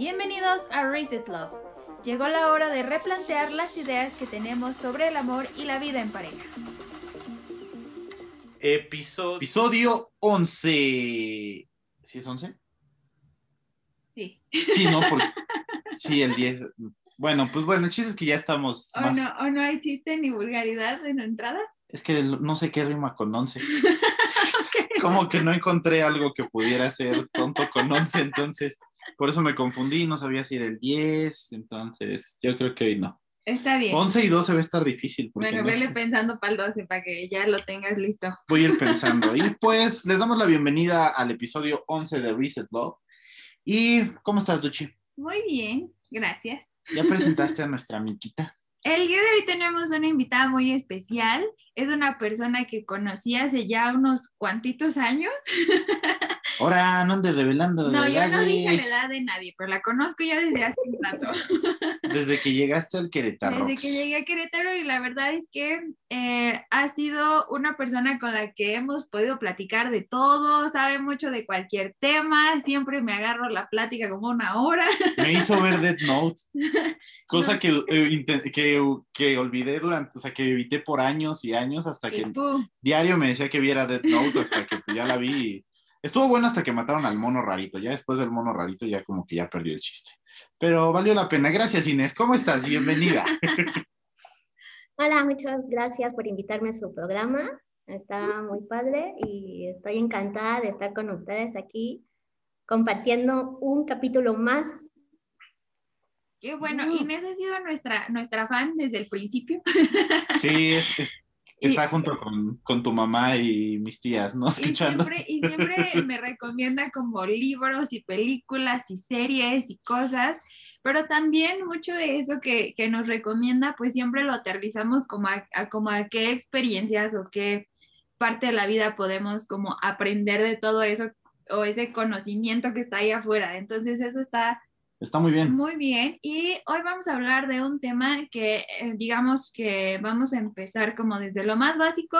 Bienvenidos a Reset Love. Llegó la hora de replantear las ideas que tenemos sobre el amor y la vida en pareja. Episodio, episodio 11. ¿Sí es 11? Sí. Sí, no, porque... Sí, el 10. Bueno, pues bueno, el chiste es que ya estamos ¿O más... no, o no hay chiste ni vulgaridad en la entrada? Es que no sé qué rima con 11. Como que no encontré algo que pudiera ser tonto con 11, entonces por eso me confundí, no sabía si era el 10, entonces yo creo que hoy no. Está bien. 11 y 12 va a estar difícil. Bueno, no vele sé. pensando para el 12 para que ya lo tengas listo. Voy a ir pensando. Y pues les damos la bienvenida al episodio 11 de Reset Love. ¿Y cómo estás, Duchi? Muy bien, gracias. ¿Ya presentaste a nuestra amiguita? El día de hoy tenemos una invitada muy especial. Es una persona que conocí hace ya unos cuantitos años. Ahora, no andes revelando. No, yo no dije la edad de nadie, pero la conozco ya desde hace un rato. Desde que llegaste al Querétaro. Desde que llegué a Querétaro y la verdad es que eh, ha sido una persona con la que hemos podido platicar de todo, sabe mucho de cualquier tema, siempre me agarro la plática como una hora. Me hizo ver Death Note, cosa No que, eh, que, que olvidé durante, o sea, que evité por años y años hasta que diario me decía que viera Death Note hasta que pues, ya la vi. y- Estuvo bueno hasta que mataron al mono rarito. Ya después del mono rarito ya como que ya perdió el chiste. Pero valió la pena. Gracias Inés. ¿Cómo estás? Bienvenida. Hola, muchas gracias por invitarme a su programa. Está muy padre y estoy encantada de estar con ustedes aquí compartiendo un capítulo más. qué bueno. Mm. Inés ha sido nuestra, nuestra fan desde el principio. Sí, es- es- está junto con, con tu mamá y mis tías, ¿no? Y Escuchando. siempre, y siempre me recomienda como libros y películas y series y cosas, pero también mucho de eso que, que nos recomienda, pues siempre lo aterrizamos como a, a como a qué experiencias o qué parte de la vida podemos como aprender de todo eso o ese conocimiento que está ahí afuera. Entonces eso está Está muy bien. muy bien, y hoy vamos a hablar de un tema que eh, digamos que vamos a empezar como desde lo más básico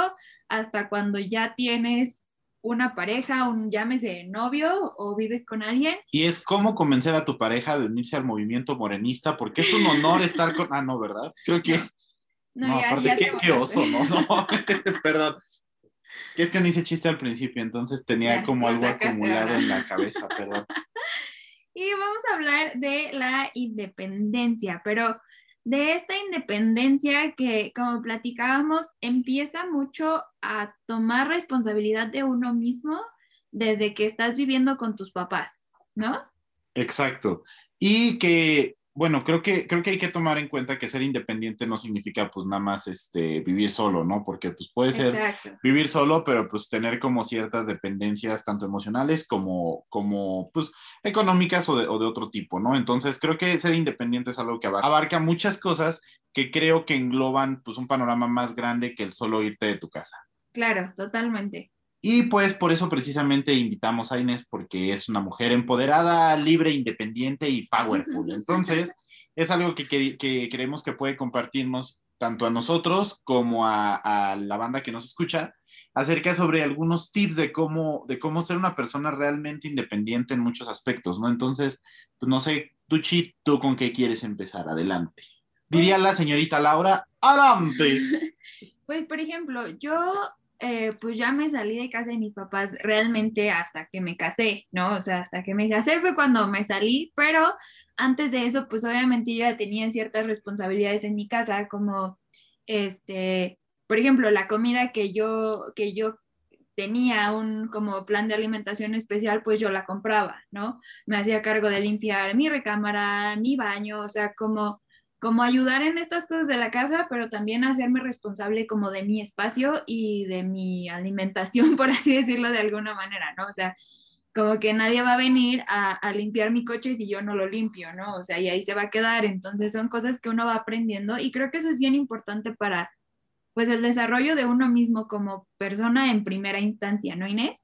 hasta cuando ya tienes una pareja, un llámese novio o vives con alguien. Y es cómo convencer a tu pareja de unirse al movimiento morenista, porque es un honor estar con. Ah, no, ¿verdad? Creo que. No, No, ya- aparte, ya qué, qué oso, ¿no? No, perdón. Que es que no hice chiste al principio, entonces tenía Ya, como algo acumulado ahora. en la cabeza, perdón. Y vamos a hablar de la independencia, pero de esta independencia que, como platicábamos, empieza mucho a tomar responsabilidad de uno mismo desde que estás viviendo con tus papás, ¿no? Exacto. Y que, bueno, creo que, creo que hay que tomar en cuenta que ser independiente no significa pues nada más este, vivir solo, ¿no? Porque pues puede ser Exacto. vivir solo, pero pues tener como ciertas dependencias, tanto emocionales como, como pues económicas o de, o de otro tipo, ¿no? Entonces creo que ser independiente es algo que abar- abarca muchas cosas que creo que engloban pues un panorama más grande que el solo irte de tu casa. Claro, totalmente. Y pues por eso precisamente invitamos a Inés porque es una mujer empoderada, libre, independiente y powerful. Entonces es algo que, que- que creemos que puede compartirnos tanto a nosotros como a, a la banda que nos escucha acerca sobre algunos tips de cómo, de cómo ser una persona realmente independiente en muchos aspectos, ¿no? Entonces, pues no sé, Tuchi, ¿tú con qué quieres empezar? Adelante. Diría la señorita Laura, adelante. Pues, por ejemplo, yo eh, pues ya me salí de casa de mis papás realmente hasta que me casé, ¿no? O sea, hasta que me casé fue cuando me salí, pero antes de eso, pues obviamente yo ya tenía ciertas responsabilidades en mi casa, como, este, por ejemplo, la comida que yo, que yo tenía un como plan de alimentación especial, pues yo la compraba, ¿no? Me hacía cargo de limpiar mi recámara, mi baño, o sea, como como ayudar en estas cosas de la casa, pero también hacerme responsable como de mi espacio y de mi alimentación, por así decirlo de alguna manera, ¿no? O sea, como que nadie va a venir a, limpiar mi coche si yo no lo limpio, ¿no? O sea, y ahí se va a quedar. Entonces son cosas que uno va aprendiendo y creo que eso es bien importante para, pues, el desarrollo de uno mismo como persona en primera instancia, ¿no, Inés?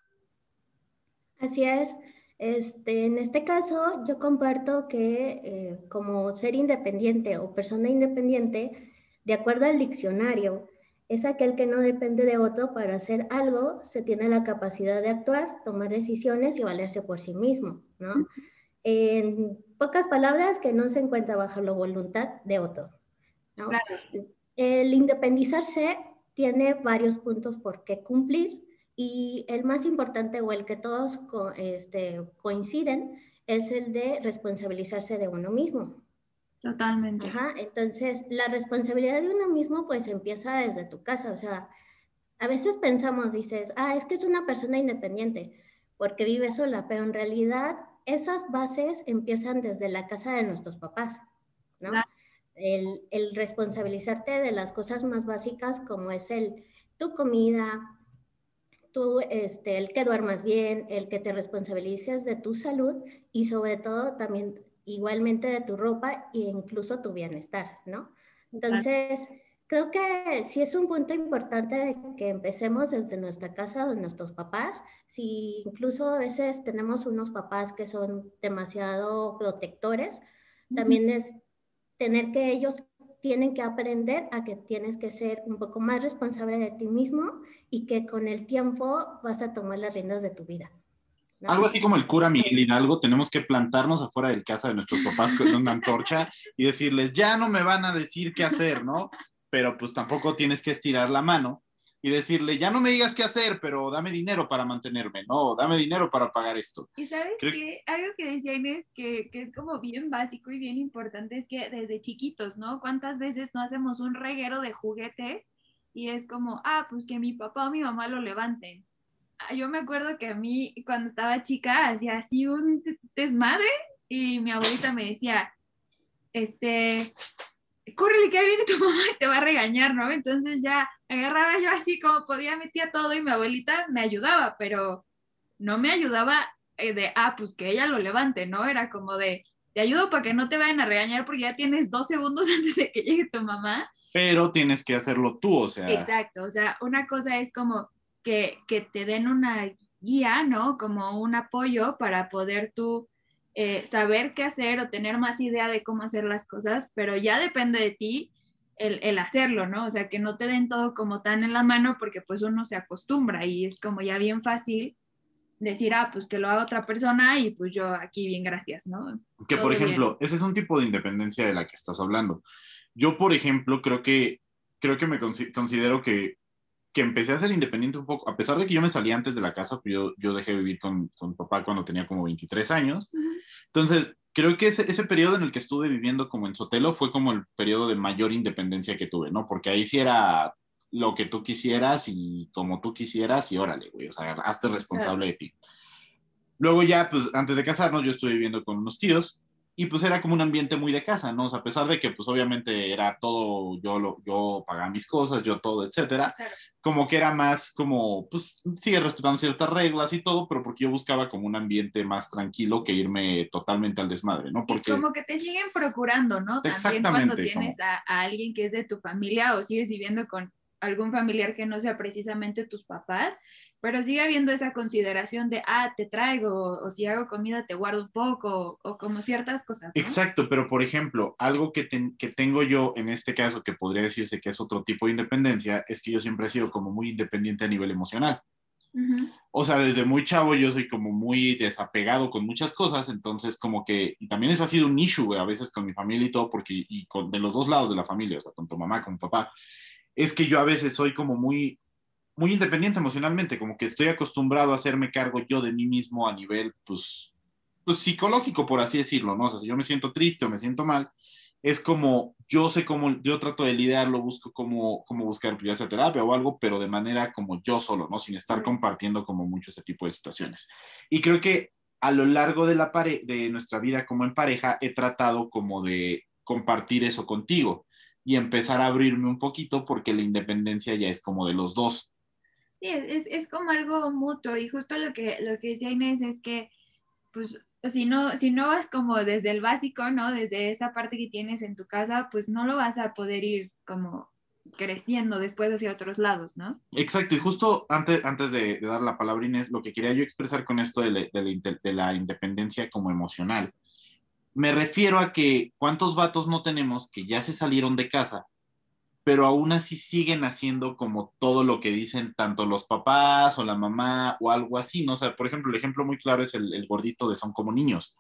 Así es. Este, en este caso, yo comparto que eh, como ser independiente o persona independiente, de acuerdo al diccionario, es aquel que no depende de otro para hacer algo, se tiene la capacidad de actuar, tomar decisiones y valerse por sí mismo, ¿no? En pocas palabras, que no se encuentra bajo la voluntad de otro. El independizarse tiene varios puntos por qué cumplir y el más importante o el que todos este, coinciden es el de responsabilizarse de uno mismo. Totalmente. entonces, la responsabilidad de uno mismo pues empieza desde tu casa, o sea, a veces pensamos, dices, ah, es que es una persona independiente porque vive sola, pero en realidad esas bases empiezan desde la casa de nuestros papás, ¿no? El, el, responsabilizarte de las cosas más básicas como es el tu comida, este, el que duermas bien, el que te responsabilices de tu salud y sobre todo también igualmente de tu ropa e incluso tu bienestar, ¿no? Entonces, creo que sí es un punto importante de que empecemos desde nuestra casa, de nuestros papás. Si incluso a veces tenemos unos papás que son demasiado protectores, también es tener que ellos tienen que aprender a que tienes que ser un poco más responsable de ti mismo y que con el tiempo vas a tomar las riendas de tu vida. Algo así como el cura Miguel Hidalgo, tenemos que plantarnos afuera del casa de nuestros papás con una antorcha y decirles, ya no me van a decir qué hacer, ¿no? Pero pues tampoco tienes que estirar la mano y decirle, ya no me digas qué hacer, pero dame dinero para mantenerme, ¿no? Dame dinero para pagar esto. Y sabes que algo que decía Inés, que, que, es como bien básico y bien importante, es que desde chiquitos, ¿no? ¿Cuántas veces no hacemos un reguero de juguetes y es como, ah, pues que mi papá o mi mamá lo levanten? Ah, yo me acuerdo que a mí cuando estaba chica hacía así un desmadre y mi abuelita me decía, este, córrele que ahí viene tu mamá y te va a regañar, ¿no? Entonces ya agarraba yo así como podía, metía todo y mi abuelita me ayudaba, pero no me ayudaba eh, de, ah, pues que ella lo levante, ¿no? Era como de, te ayudo para que no te vayan a regañar porque ya tienes dos segundos antes de que llegue tu mamá. Pero tienes que hacerlo tú, o sea. Exacto, o sea, una cosa es como, que, te den una guía, ¿no? Como un apoyo para poder tú eh, saber qué hacer o tener más idea de cómo hacer las cosas, pero ya depende de ti el, hacerlo, ¿no? O sea, que no te den todo como tan en la mano porque pues uno se acostumbra y es como ya bien fácil decir, ah, pues que lo haga otra persona y pues yo aquí bien, gracias, ¿no? Que por ejemplo, ese es un tipo de independencia de la que estás hablando. Yo, por ejemplo, creo que, creo que me considero que que empecé a ser independiente un poco, a pesar de que yo me salí antes de la casa, pues yo, yo dejé de vivir con, con papá cuando tenía como 23 años. Entonces, creo que ese, ese periodo en el que estuve viviendo como en Sotelo fue como el periodo de mayor independencia que tuve, ¿no? Porque ahí sí era lo que tú quisieras y como tú quisieras y órale, güey, o sea, hazte responsable de ti. Luego ya, pues antes de casarnos, yo estuve viviendo con unos tíos y pues era como un ambiente muy de casa, ¿no? O sea, a pesar de que pues obviamente era todo, yo, lo, yo pagaba mis cosas, yo todo, etcétera, como que era más como, pues sigue respetando ciertas reglas y todo, pero porque yo buscaba como un ambiente más tranquilo que irme totalmente al desmadre, ¿no? Porque... como que te siguen procurando, ¿no? También cuando tienes a, a alguien que es de tu familia o sigues viviendo con algún familiar que no sea precisamente tus papás, pero sigue habiendo esa consideración de, ah, te traigo, o si hago comida te guardo un poco, o, como ciertas cosas. Exacto, pero por ejemplo, algo que, que, tengo yo en este caso, que podría decirse que es otro tipo de independencia, es que yo siempre he sido como muy independiente a nivel emocional. O sea, desde muy chavo yo soy como muy desapegado con muchas cosas, entonces como que, y también eso ha sido un issue, a veces con mi familia y todo, porque, y con, de los dos lados de la familia, o sea, tanto mamá como papá, es que yo a veces soy como muy, muy independiente emocionalmente, como que estoy acostumbrado a hacerme cargo yo de mí mismo a nivel, pues, pues psicológico, por así decirlo, ¿no? O sea, si yo me siento triste o me siento mal, es como, yo sé cómo, yo trato de lidiarlo, busco cómo, cómo buscar ya sea terapia o algo, pero de manera como yo solo, ¿no? Sin estar compartiendo como mucho ese tipo de situaciones. Y creo que a lo largo de, la de nuestra vida como en pareja, he tratado como de compartir eso contigo y empezar a abrirme un poquito porque la independencia ya es como de los dos. Sí, es, es, como algo mutuo y justo lo que, lo que decía Inés es que, pues, si no, si no vas como desde el básico, ¿no? Desde esa parte que tienes en tu casa, pues no lo vas a poder ir como creciendo después hacia otros lados, ¿no? Exacto, y justo antes, antes de, dar la palabra Inés, lo que quería yo expresar con esto de, de, de la independencia como emocional, me refiero a que cuántos vatos no tenemos que ya se salieron de casa pero aún así siguen haciendo como todo lo que dicen tanto los papás o la mamá o algo así, ¿no? O sea, por ejemplo, el ejemplo muy claro es el, gordito de Son como niños.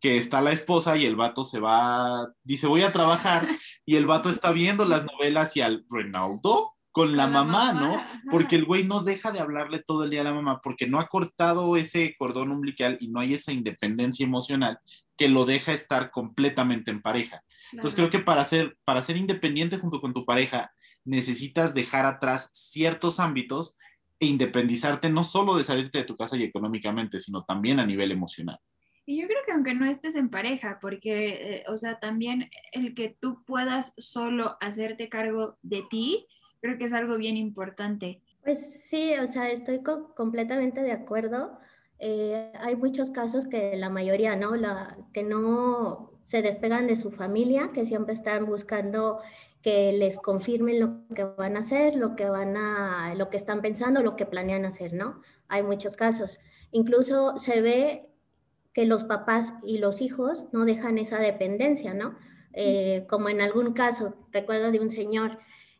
que está la esposa y el vato se va, dice voy a trabajar y el vato está viendo las novelas y al Ronaldo con la, mamá, ¿no? Porque el güey no deja de hablarle todo el día a la mamá porque no ha cortado ese cordón umbilical y no hay esa independencia emocional que lo deja estar completamente en pareja. Entonces creo que para ser, para ser independiente junto con tu pareja necesitas dejar atrás ciertos ámbitos e independizarte no solo de salirte de tu casa y económicamente, sino también a nivel emocional. Y yo creo que aunque no estés en pareja, porque, eh, o sea, también el que tú puedas solo hacerte cargo de ti, creo que es algo bien importante. Pues sí, o sea, estoy completamente de acuerdo. Eh, hay muchos casos que la mayoría, ¿no? La, que no se despegan de su familia, que siempre están buscando que les confirmen lo que van a hacer, lo que van a, lo que están pensando, lo que planean hacer, ¿no? Hay muchos casos. Incluso se ve que los papás y los hijos no dejan esa dependencia, ¿no? Eh, como en algún caso, recuerdo de un señor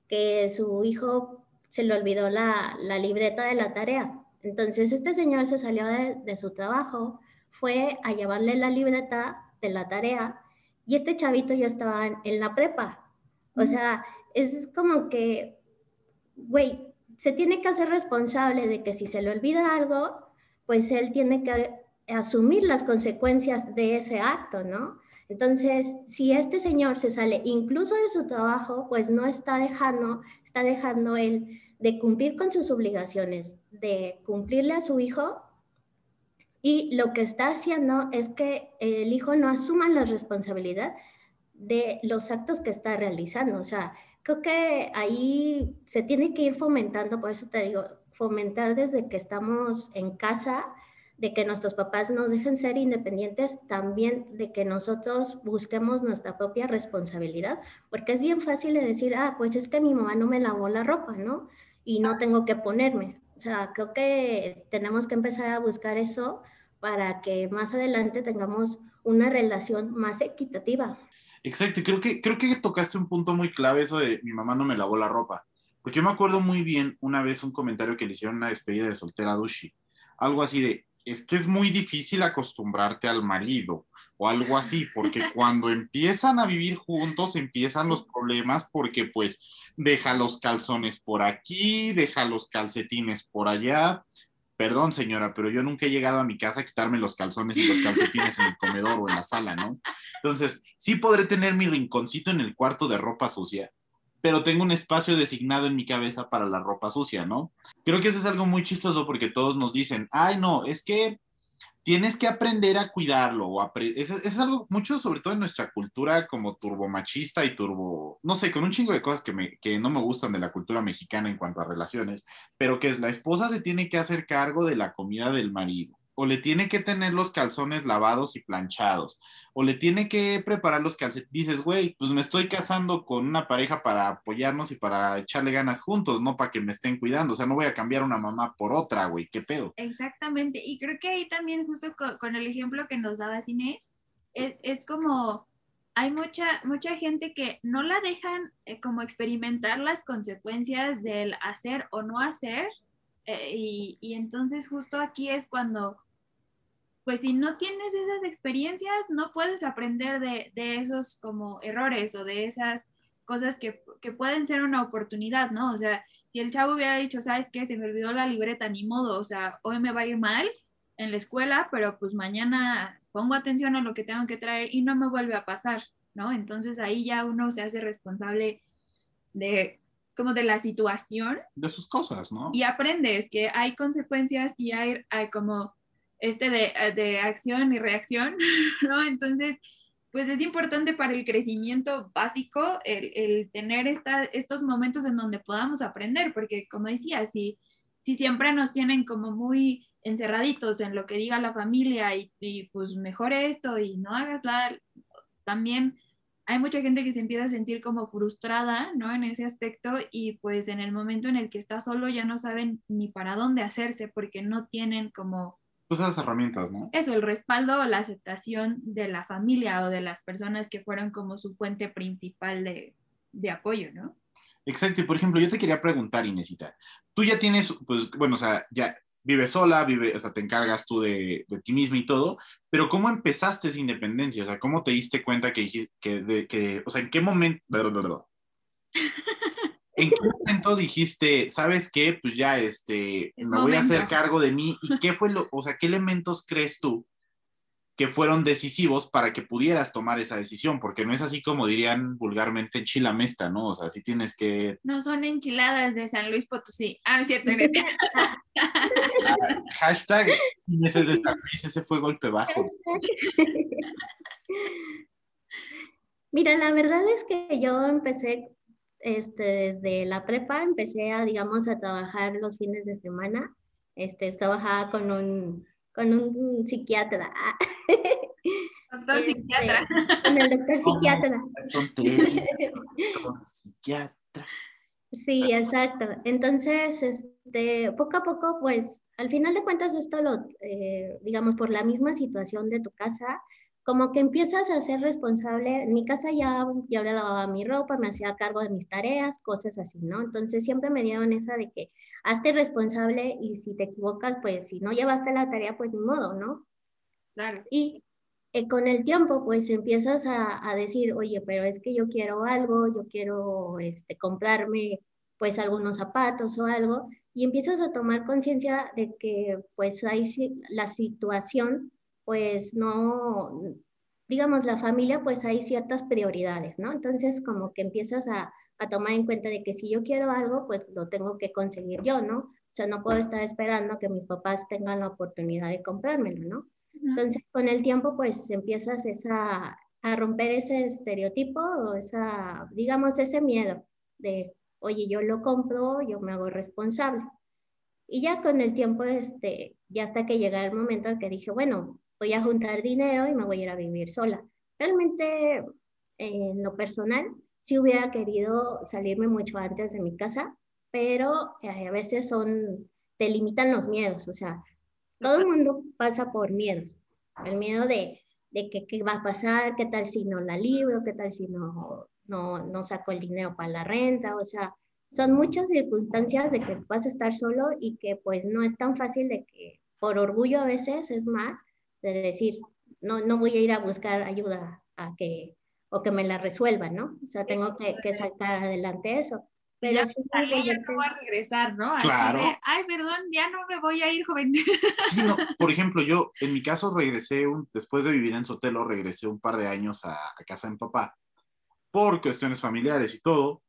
que su hijo se le olvidó la, libreta de la tarea. Entonces este señor se salió de, su trabajo, fue a llevarle la libreta de la tarea y este chavito ya estaba en, la prepa. O sea, es como que, güey, se tiene que hacer responsable de que si se le olvida algo, pues él tiene que asumir las consecuencias de ese acto, ¿no? Entonces, si este señor se sale incluso de su trabajo, pues no está dejando, está dejando él de cumplir con sus obligaciones, de cumplirle a su hijo y lo que está haciendo es que el hijo no asuma la responsabilidad de los actos que está realizando. O sea, creo que ahí se tiene que ir fomentando, por eso te digo, fomentar desde que estamos en casa de que nuestros papás nos dejen ser independientes, también de que nosotros busquemos nuestra propia responsabilidad, porque es bien fácil de decir, ah, pues es que mi mamá no me lavó la ropa, ¿no? Y no tengo que ponerme. O sea, creo que tenemos que empezar a buscar eso para que más adelante tengamos una relación más equitativa. Exacto, y creo que, creo que tocaste un punto muy clave, eso de mi mamá no me lavó la ropa. Porque yo me acuerdo muy bien una vez un comentario que le hicieron una despedida de soltera a Dushi. Algo así de, es que es muy difícil acostumbrarte al marido o algo así, porque cuando empiezan a vivir juntos empiezan los problemas porque pues deja los calzones por aquí, deja los calcetines por allá. Perdón, señora, pero yo nunca he llegado a mi casa a quitarme los calzones y los calcetines en el comedor o en la sala, ¿no? Entonces, sí podré tener mi rinconcito en el cuarto de ropa sucia, pero tengo un espacio designado en mi cabeza para la ropa sucia, ¿no? Creo que eso es algo muy chistoso porque todos nos dicen, ay, no, es que tienes que aprender a cuidarlo. O eso, es algo mucho, sobre todo en nuestra cultura como turbomachista y turbo, no sé, con un chingo de cosas que, me, que no me gustan de la cultura mexicana en cuanto a relaciones, pero que es la esposa se tiene que hacer cargo de la comida del marido o le tiene que tener los calzones lavados y planchados, o le tiene que preparar los calcetines. Dices, güey, pues me estoy casando con una pareja para apoyarnos y para echarle ganas juntos, no para que me estén cuidando. O sea, no voy a cambiar una mamá por otra, güey, qué pedo. Exactamente. Y creo que ahí también, justo con, el ejemplo que nos daba Inés, es, es como hay mucha, mucha gente que no la dejan eh, como experimentar las consecuencias del hacer o no hacer. Eh, y, y, entonces justo aquí es cuando pues si no tienes esas experiencias, no puedes aprender de, esos como errores o de esas cosas que, pueden ser una oportunidad, ¿no? O sea, si el chavo hubiera dicho, ¿sabes qué? Se me olvidó la libreta, ni modo, o sea, hoy me va a ir mal en la escuela, pero pues mañana pongo atención a lo que tengo que traer y no me vuelve a pasar, ¿no? Entonces ahí ya uno se hace responsable de como de la situación. De sus cosas, ¿no? Y aprendes que hay consecuencias y hay, hay como este de, eh, de acción y reacción, ¿no? Entonces, pues es importante para el crecimiento básico el, el tener esta, estos momentos en donde podamos aprender, porque como decía, si, si siempre nos tienen como muy encerraditos en lo que diga la familia y, y pues mejor esto y no hagas nada, también hay mucha gente que se empieza a sentir como frustrada, ¿no? En ese aspecto y pues en el momento en el que está solo ya no saben ni para dónde hacerse porque no tienen como esas herramientas, ¿no? Eso, el respaldo o la aceptación de la familia o de las personas que fueron como su fuente principal de, de apoyo, ¿no? Exacto, y por ejemplo, yo te quería preguntar, Inesita, tú ya tienes, pues, bueno, o sea, ya vives sola, vive, o sea, te encargas tú de, de, ti misma y todo, pero ¿cómo empezaste esa independencia? O sea, ¿cómo te diste cuenta que, que, de, que o sea, en qué momento, ¿en qué momento dijiste, sabes qué, pues ya, este, es me momento. voy a hacer cargo de mí? ¿Y qué fue lo, o sea, qué elementos crees tú que fueron decisivos para que pudieras tomar esa decisión, porque no es así como dirían vulgarmente enchilamesta, ¿no? O sea, sí tienes que... No son enchiladas de San Luis Potosí. Ah, es cierto. Hashtag ese de San Luis, ese fue golpe bajo. Mira, la verdad es que yo empecé este, desde la prepa, empecé a, digamos, a trabajar los fines de semana. Este, trabajaba con un con un psiquiatra. Doctor este, psiquiatra. Con el doctor psiquiatra. psiquiatra. Sí, exacto. Entonces, este, poco a poco, pues, al final de cuentas, esto lo, eh, digamos, por la misma situación de tu casa, como que empiezas a ser responsable. En mi casa ya, ya lavaba mi ropa, me hacía cargo de mis tareas, cosas así, ¿no? Entonces siempre me dieron esa de que hazte responsable y si te equivocas, pues si no llevaste la tarea, pues ni modo, ¿no? Claro. Y eh, con el tiempo, pues empiezas a, a, decir, oye, pero es que yo quiero algo, yo quiero este, comprarme pues algunos zapatos o algo, y empiezas a tomar conciencia de que pues hay la situación pues no, digamos, la familia, pues hay ciertas prioridades, ¿no? Entonces, como que empiezas a, a, tomar en cuenta de que si yo quiero algo, pues lo tengo que conseguir yo, ¿no? O sea, no puedo estar esperando que mis papás tengan la oportunidad de comprármelo, ¿no? Entonces, con el tiempo, pues empiezas esa, a romper ese estereotipo o esa, digamos, ese miedo de, oye, yo lo compro, yo me hago responsable. Y ya con el tiempo, este, ya hasta que llega el momento en que dije, bueno, voy a juntar dinero y me voy a ir a vivir sola. Realmente, en lo personal, sí hubiera querido salirme mucho antes de mi casa, pero eh, a veces son, te limitan los miedos, o sea, todo el mundo pasa por miedos. El miedo de, de que qué va a pasar, qué tal si no la libro, qué tal si no, no, no saco el dinero para la renta, o sea, son muchas circunstancias de que vas a estar solo y que pues no es tan fácil de que por orgullo a veces es más de decir, no, no voy a ir a buscar ayuda a que, o que me la resuelvan, ¿no? O sea, tengo que, que sacar adelante eso. Pero ya, sí, ya no voy a regresar, ¿no? Claro. De, Ay, perdón, ya no me voy a ir, joven. Sí, no. Por ejemplo, yo, en mi caso, regresé, un, después de vivir en Sotelo, regresé un par de años a, a casa de mi papá, por cuestiones familiares y todo.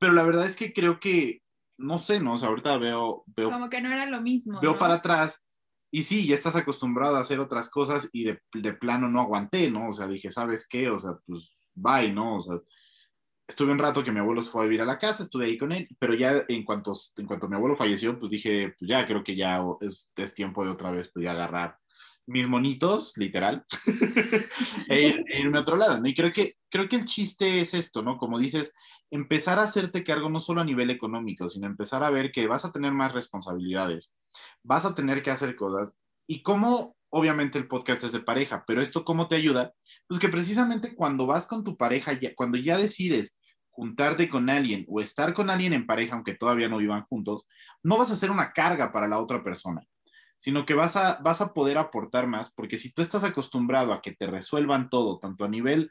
Pero la verdad es que creo que, no sé, ¿no? O sea, ahorita veo... veo Como que no era lo mismo. Veo ¿no? para atrás y sí, ya estás acostumbrado a hacer otras cosas y de, de, plano no aguanté, ¿no? O sea, dije, ¿sabes qué? O sea, pues bye, ¿no? O sea, estuve un rato que mi abuelo se fue a vivir a la casa, estuve ahí con él, pero ya en cuanto, en cuanto mi abuelo falleció, pues dije, pues ya creo que ya es, es tiempo de otra vez, pues agarrar mis monitos, literal, e, ir, e, irme a otro lado, ¿no? Y creo que, creo que el chiste es esto, ¿no? Como dices, empezar a hacerte cargo no solo a nivel económico, sino empezar a ver que vas a tener más responsabilidades, vas a tener que hacer cosas. Y cómo, obviamente el podcast es de pareja, pero esto cómo te ayuda? Pues que precisamente cuando vas con tu pareja, ya, cuando ya decides juntarte con alguien o estar con alguien en pareja, aunque todavía no vivan juntos, no vas a ser una carga para la otra persona sino que vas a, vas a poder aportar más, porque si tú estás acostumbrado a que te resuelvan todo, tanto a nivel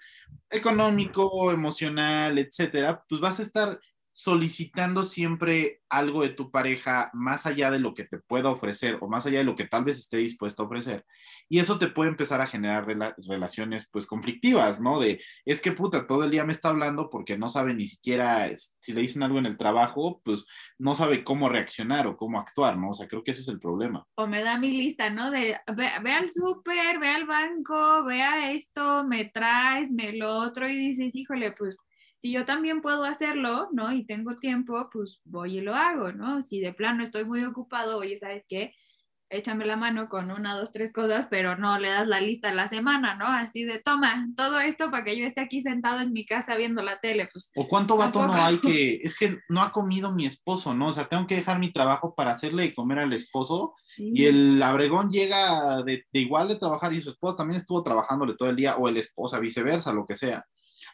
económico, emocional, etcétera, pues vas a estar solicitando siempre algo de tu pareja más allá de lo que te pueda ofrecer o más allá de lo que tal vez esté dispuesto a ofrecer. Y eso te puede empezar a generar rela relaciones pues conflictivas, ¿no? De, es que puta, todo el día me está hablando porque no sabe ni siquiera, si le dicen algo en el trabajo, pues no sabe cómo reaccionar o cómo actuar, ¿no? O sea, creo que ese es el problema. O me da mi lista, ¿no? De, ve, ve al súper, ve al banco, vea esto, me traes, me lo otro y dices, híjole, pues si yo también puedo hacerlo, ¿no? Y tengo tiempo, pues voy y lo hago, ¿no? Si de plano estoy muy ocupado, oye, ¿sabes qué? Échame la mano con una, dos, tres cosas, pero no le das la lista a la semana, ¿no? Así de, toma, todo esto para que yo esté aquí sentado en mi casa viendo la tele, pues. O cuánto vato no hay que, es que no ha comido mi esposo, ¿no? O sea, tengo que dejar mi trabajo para hacerle de comer al esposo sí. y el abregón llega de, de igual de trabajar y su esposo también estuvo trabajándole todo el día, o el esposa, viceversa, lo que sea.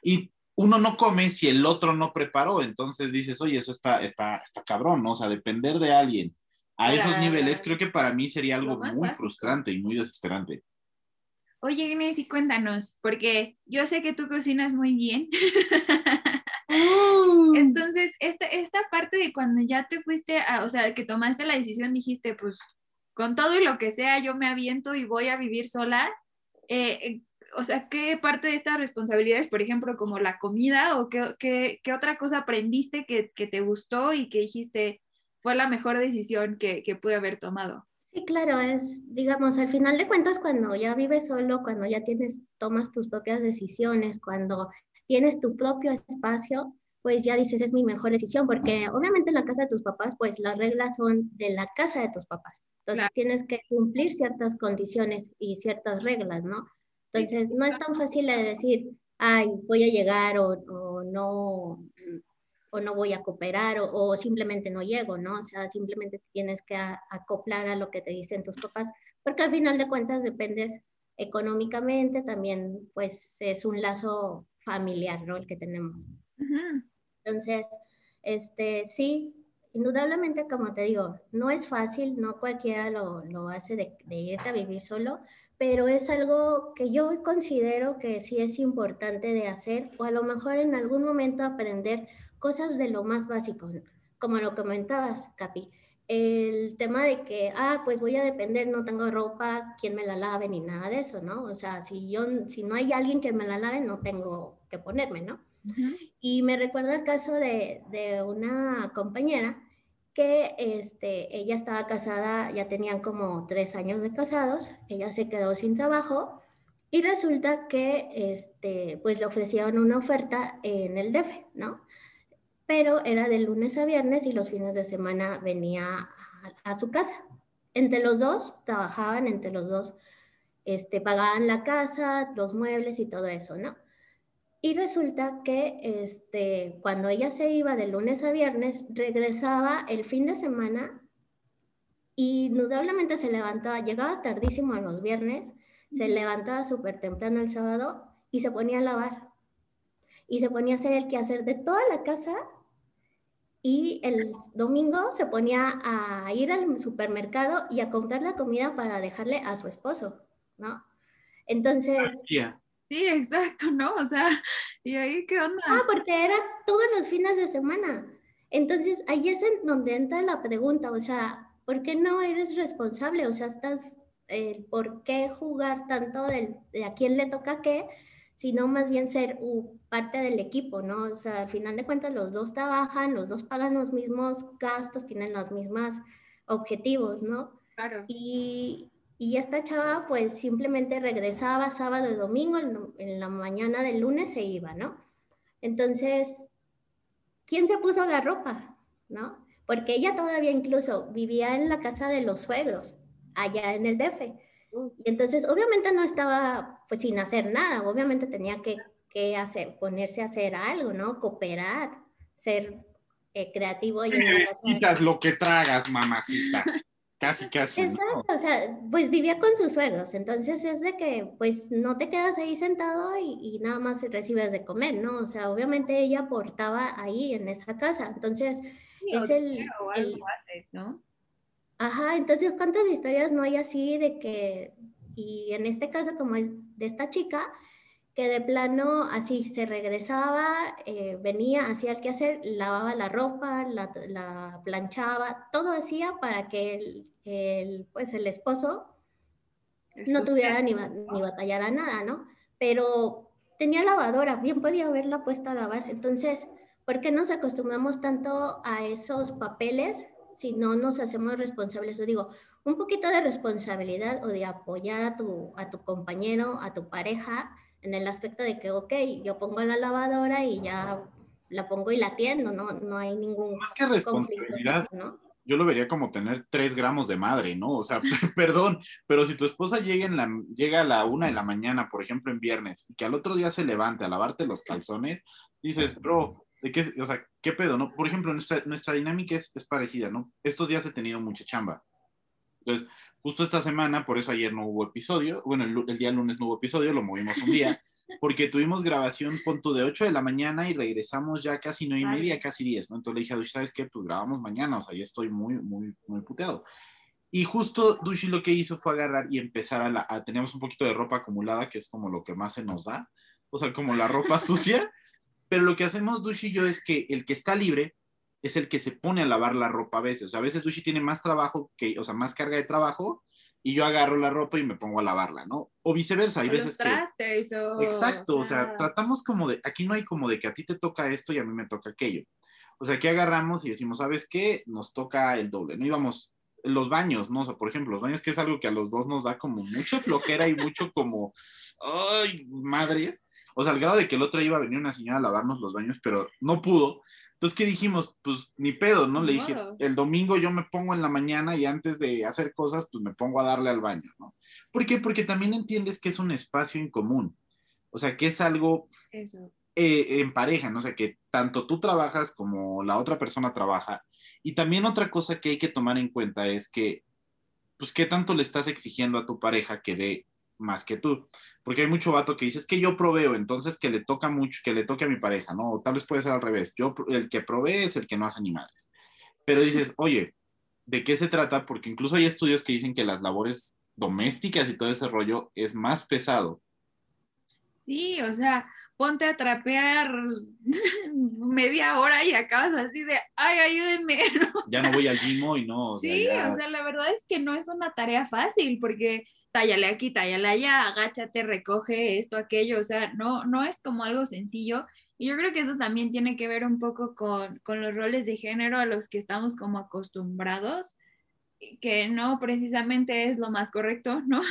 Y uno no come si el otro no preparó, entonces dices, oye, eso está, está, está cabrón, ¿no? O sea, depender de alguien a esos Para- niveles, creo que para mí sería algo muy básico. frustrante y muy desesperante. Oye, Inés, y cuéntanos, porque yo sé que tú cocinas muy bien. Entonces, esta, esta parte de cuando ya te fuiste, a, o sea, que tomaste la decisión, dijiste, pues, con todo y lo que sea, yo me aviento y voy a vivir sola. eh, o sea, ¿qué parte de estas responsabilidades, por ejemplo, como la comida o qué, qué- qué otra cosa aprendiste que, que te gustó y que dijiste fue la mejor decisión que, que pude haber tomado? Sí, claro, es, digamos, al final de cuentas, cuando ya vives solo, cuando ya tienes, tomas tus propias decisiones, cuando tienes tu propio espacio, pues ya dices, es mi mejor decisión, porque obviamente en la casa de tus papás, pues las reglas son de la casa de tus papás. Entonces Claro. tienes que cumplir ciertas condiciones y ciertas reglas, ¿no? Entonces no es tan fácil de decir, ay, voy a llegar o, o no, o no voy a cooperar o, o simplemente no llego, ¿no? O sea, simplemente te tienes que a- acoplar a lo que te dicen tus papás, porque al final de cuentas dependes económicamente, también pues es un lazo familiar, ¿no? El que tenemos. Entonces, este, sí, indudablemente, como te digo, no es fácil, no cualquiera lo, lo hace de, de irte a vivir solo, pero es algo que yo considero que sí es importante de hacer o a lo mejor en algún momento aprender cosas de lo más básico, como lo comentabas, Capi. El tema de que, ah, pues voy a depender, no tengo ropa, quién me la lave ni nada de eso, ¿no? O sea, si yo, si no hay alguien que me la lave, no tengo que ponerme, ¿no? Y me recuerda el caso de, de una compañera que este, ella estaba casada, ya tenían como tres años de casados, ella se quedó sin trabajo y resulta que este, pues le ofrecieron una oferta en el DF, ¿no? Pero era de lunes a viernes y los fines de semana venía a, a su casa. Entre los dos trabajaban, entre los dos este, pagaban la casa, los muebles y todo eso, ¿no? Y resulta que este, cuando ella se iba de lunes a viernes, regresaba el fin de semana y indudablemente se levantaba, llegaba tardísimo a los viernes, se levantaba súper temprano el sábado y se ponía a lavar. Y se ponía a hacer el quehacer de toda la casa y el domingo se ponía a ir al supermercado y a comprar la comida para dejarle a su esposo, ¿no? Entonces, Tía, Sí, exacto, ¿no? O sea, ¿y ahí qué onda? Ah, porque era todos los fines de semana. Entonces, ahí es en donde entra la pregunta, o sea, ¿por qué no eres responsable? O sea, estás, eh, ¿por qué jugar tanto del- de a quién le toca qué, sino más bien ser uh, parte del equipo, ¿no? O sea, al final de cuentas los dos trabajan, los dos pagan los mismos gastos, tienen los mismos objetivos, ¿no? Claro. Y, y esta chava pues simplemente regresaba sábado y domingo, en, la mañana del lunes se iba, ¿no? Entonces, ¿quién se puso la ropa? ¿No? Porque ella todavía incluso vivía en la casa de los suegros, allá en el DF. Y entonces, obviamente no estaba pues sin hacer nada, obviamente tenía que, que hacer, ponerse a hacer algo, ¿no? Cooperar, ser eh, creativo. Y necesitas lo que tragas, mamacita. Casi, casi. ¿no? Exacto, o sea, pues vivía con sus suegros, entonces es de que pues no te quedas ahí sentado y, y nada más recibes de comer, ¿no? O sea, obviamente ella aportaba ahí en esa casa, entonces Sí, es o el- o el- algo haces, ¿no? Ajá, entonces, ¿cuántas historias no hay así de que, y en este caso como es de esta chica, que de plano así se regresaba, eh, venía, hacía el quehacer, lavaba la ropa, la, la planchaba, todo hacía para que el, el, pues el esposo no tuviera ni, ni batallara nada, ¿no? Pero tenía lavadora, bien podía haberla puesta a lavar. Entonces, ¿por qué nos acostumbramos tanto a esos papeles si no nos hacemos responsables? Yo digo, un poquito de responsabilidad o de apoyar a tu, a tu compañero, a tu pareja, en el aspecto de que, ok, yo pongo la lavadora y ya la pongo y la atiendo, no, no hay ningún Más que conflicto, responsabilidad, ¿no? yo lo vería como tener tres gramos de madre, ¿no? O sea, perdón, pero si tu esposa llega, en la, llega a la una de la mañana, por ejemplo, en viernes, y que al otro día se levante a lavarte los calzones, dices, bro, ¿de qué, o sea, qué pedo, no? Por ejemplo, nuestra, nuestra dinámica es, es parecida, ¿no? Estos días he tenido mucha chamba. Entonces, justo esta semana, por eso ayer no hubo episodio, bueno, el, día lunes no hubo episodio, lo movimos un día, porque tuvimos grabación, punto de 8 de la mañana y regresamos ya casi 9 y media, casi 10, ¿no? Entonces le dije a Dushi, ¿sabes qué? Pues grabamos mañana, o sea, ya estoy muy, muy, muy puteado. Y justo Dushi lo que hizo fue agarrar y empezar a, la, teníamos un poquito de ropa acumulada, que es como lo que más se nos da, o sea, como la ropa sucia, pero lo que hacemos Dushi y yo es que el que está libre es el que se pone a lavar la ropa a veces. O sea, a veces Dushi tiene más trabajo, que, o sea, más carga de trabajo, y yo agarro la ropa y me pongo a lavarla, ¿no? O viceversa, hay veces que... Exacto, o sea... tratamos como de, aquí no hay como de que a ti te toca esto y a mí me toca aquello. O sea, aquí agarramos y decimos, ¿sabes qué? Nos toca el doble, ¿no? Íbamos los baños, ¿no? O sea, por ejemplo, los baños que es algo que a los dos nos da como mucha flojera y mucho como, ay, madres. O sea, al grado de que el otro iba a venir una señora a lavarnos los baños, pero no pudo. Entonces, ¿qué dijimos? Pues ni pedo, ¿no? Le dije, el domingo yo me pongo en la mañana y antes de hacer cosas, pues me pongo a darle al baño, ¿no? ¿Por qué? Porque también entiendes que es un espacio en común. O sea, que es algo Eso. Eh, en pareja, ¿no? O sea, que tanto tú trabajas como la otra persona trabaja y también otra cosa que hay que tomar en cuenta es que, pues, ¿qué tanto le estás exigiendo a tu pareja que dé más que tú? Porque hay mucho vato que dice, es que yo proveo, entonces que le toca mucho, que le toque a mi pareja, ¿no? O tal vez puede ser al revés, yo, el que provee es el que no hace ni madres. Pero dices, oye, ¿de qué se trata? Porque incluso hay estudios que dicen que las labores domésticas y todo ese rollo es más pesado Sí, o sea, ponte a trapear media hora y acabas así de, ay, ayúdenme. Ya no voy al gym y no. sí, o sea, la verdad es que no es una tarea fácil porque tállale aquí, tállale allá, agáchate, recoge esto, aquello, o sea, no, no es como algo sencillo. Y yo creo que eso también tiene que ver un poco con, con los roles de género a los que estamos como acostumbrados, que no precisamente es lo más correcto, ¿no?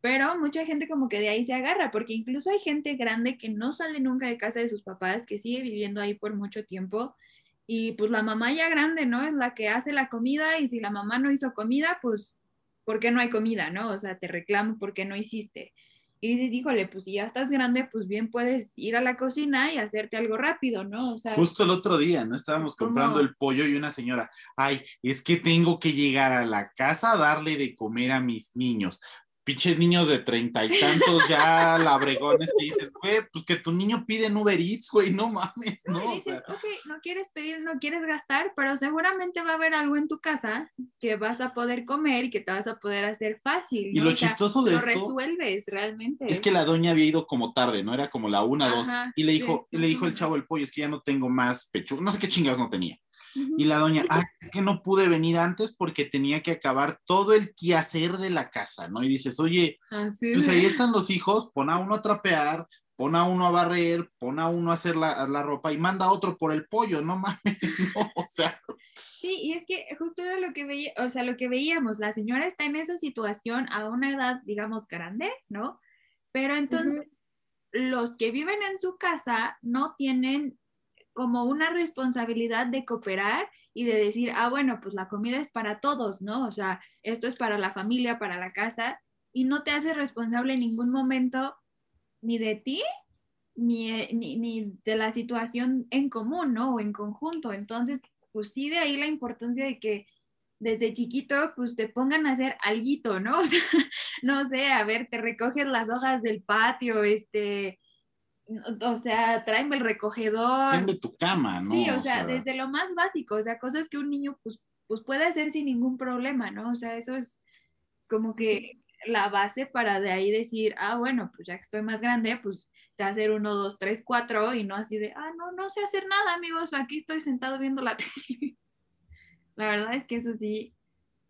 pero mucha gente como que de ahí se agarra, porque incluso hay gente grande que no sale nunca de casa de sus papás, que sigue viviendo ahí por mucho tiempo, y pues la mamá ya grande, ¿no? Es la que hace la comida, y si la mamá no hizo comida, pues, ¿por qué no hay comida, no? O sea, te reclamo porque no hiciste. Y dices, híjole, pues si ya estás grande, pues bien puedes ir a la cocina y hacerte algo rápido, ¿no? O sea, Justo el otro día, ¿no? Estábamos comprando el pollo y una señora, ay, es que tengo que llegar a la casa a darle de comer a mis niños pinches niños de treinta y tantos ya labregones que dices, güey, pues que tu niño pide en Uber Eats, güey, no mames, ¿no? o sea, ok, no quieres pedir, no quieres gastar, pero seguramente va a haber algo en tu casa que vas a poder comer y que te vas a poder hacer fácil. Y lo chistoso de lo esto. resuelves realmente. Es que la doña había ido como tarde, ¿no? Era como la una, dos. Y le dijo, le dijo el chavo el pollo, es que ya no tengo más pecho. No sé qué chingas no tenía. Y la doña, ah, es que no pude venir antes porque tenía que acabar todo el quehacer de la casa, ¿no? Y dices, oye, pues ahí están los hijos, pon a uno a trapear, pon a uno a barrer, pon a uno a hacer la, la ropa y manda a otro por el pollo, no mames, no, o sea. Sí, y es que justo era lo que veía, o sea, lo que veíamos, la señora está en esa situación a una edad, digamos, grande, ¿no? Pero entonces, los que viven en su casa no tienen como una responsabilidad de cooperar y de decir, ah, bueno, pues la comida es para todos, ¿no? O sea, esto es para la familia, para la casa, y no te hace responsable en ningún momento ni de ti, ni, ni, de la situación en común, ¿no? O en conjunto. Entonces, pues sí, de ahí la importancia de que desde chiquito, pues te pongan a hacer alguito, ¿no? O sea, no sé, a ver, te recoges las hojas del patio, este, o sea, tráeme el recogedor. de tu cama, ¿no? Sí, o, sea, desde lo más básico, o sea, cosas que un niño pues, pues puede hacer sin ningún problema, ¿no? O sea, eso es como que la base para de ahí decir, ah, bueno, pues ya que estoy más grande, pues sé hacer uno, dos, tres, cuatro y no así de, ah, no, no sé hacer nada, amigos, aquí estoy sentado viendo la tele. la verdad es que eso sí,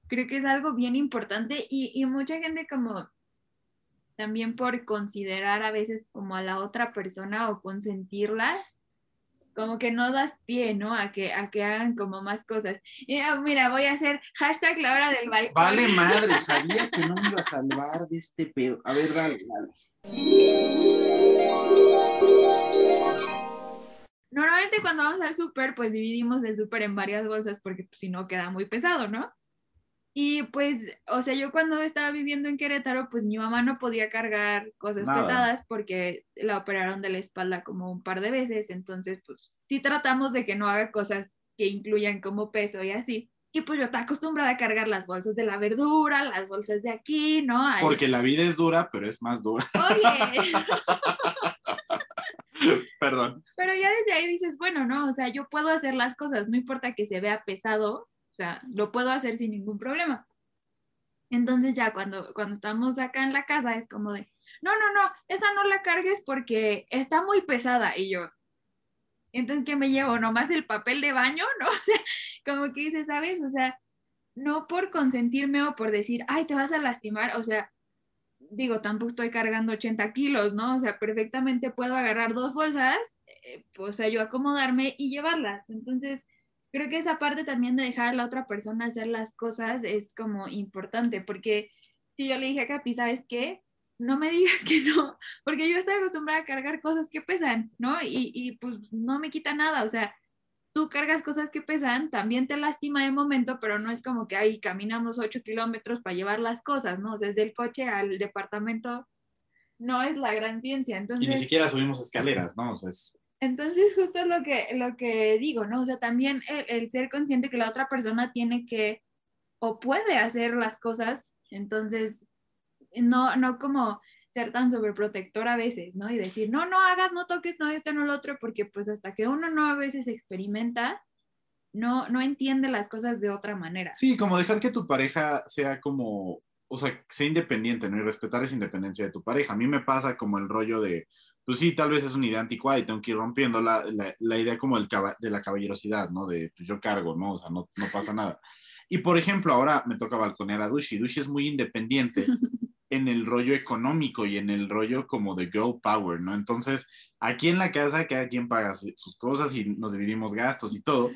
creo que es algo bien importante y, y mucha gente como también por considerar a veces como a la otra persona o consentirla, como que no das pie, ¿no? A que, a que hagan como más cosas. Y, ah, mira, voy a hacer hashtag la hora del balcón. Vale madre, sabía que no me iba a salvar de este pedo. A ver, dale, dale. Normalmente cuando vamos al súper, pues dividimos el súper en varias bolsas porque pues, si no queda muy pesado, ¿no? Y pues, o sea, yo cuando estaba viviendo en Querétaro, pues mi mamá no podía cargar cosas pesadas porque la operaron de la espalda como un par de veces, entonces pues sí tratamos de que no haga cosas que incluyan como peso y así. Y pues yo estaba acostumbrada a cargar las bolsas de la verdura, las bolsas de aquí, ¿no? Porque la vida es dura, pero es más dura. Oye. Perdón. Pero ya desde ahí dices, bueno, no, o sea, yo puedo hacer las cosas, no importa que se vea pesado, o sea, lo puedo hacer sin ningún problema. Entonces ya cuando, cuando estamos acá en la casa es como de, no, no, no, esa no la cargues porque está muy pesada. Y yo, entonces, ¿qué me llevo? ¿Nomás el papel de baño? ¿No? O sea, como que dices, ¿sabes? O sea, no por consentirme o por decir, ay, te vas a lastimar, o sea, digo, tampoco estoy cargando 80 kilos, ¿no? O sea, perfectamente puedo agarrar dos bolsas, eh, pues, o sea, yo acomodarme y llevarlas. Entonces, creo que esa parte también de dejar a la otra persona hacer las cosas es como importante, porque si yo le dije a Capi, ¿sabes qué? no me digas que no, porque yo estoy acostumbrada a cargar cosas que pesan, ¿no? Y, y, pues no me quita nada, o sea, tú cargas cosas que pesan, también te lastima de momento, pero no es como que ahí caminamos ocho kilómetros para llevar las cosas, ¿no? O sea, desde el coche al departamento no es la gran ciencia. Entonces, y ni siquiera subimos escaleras, ¿no? O sea, es... Entonces, justo es lo que, lo que digo, ¿no? O sea, también el, el ser consciente que la otra persona tiene que o puede hacer las cosas, entonces no, no como ser tan sobreprotector a veces, ¿no? Y decir, no, no hagas, no toques, no esto, no lo otro, porque pues hasta que uno no a veces experimenta, no, no entiende las cosas de otra manera. Sí, como dejar que tu pareja sea como, o sea, sea independiente, ¿no? Y respetar esa independencia de tu pareja. A mí me pasa como el rollo de, pues sí, tal vez es una idea anticuada y tengo que ir rompiendo la, la, idea como el, de la caballerosidad, ¿no? De pues yo cargo, ¿no? O sea, no, no pasa nada. Y por ejemplo, ahora me toca balconear a Dushi. Dushi es muy independiente en el rollo económico y en el rollo como de girl power, ¿no? Entonces, aquí en la casa cada quien paga sus cosas y nos dividimos gastos y todo,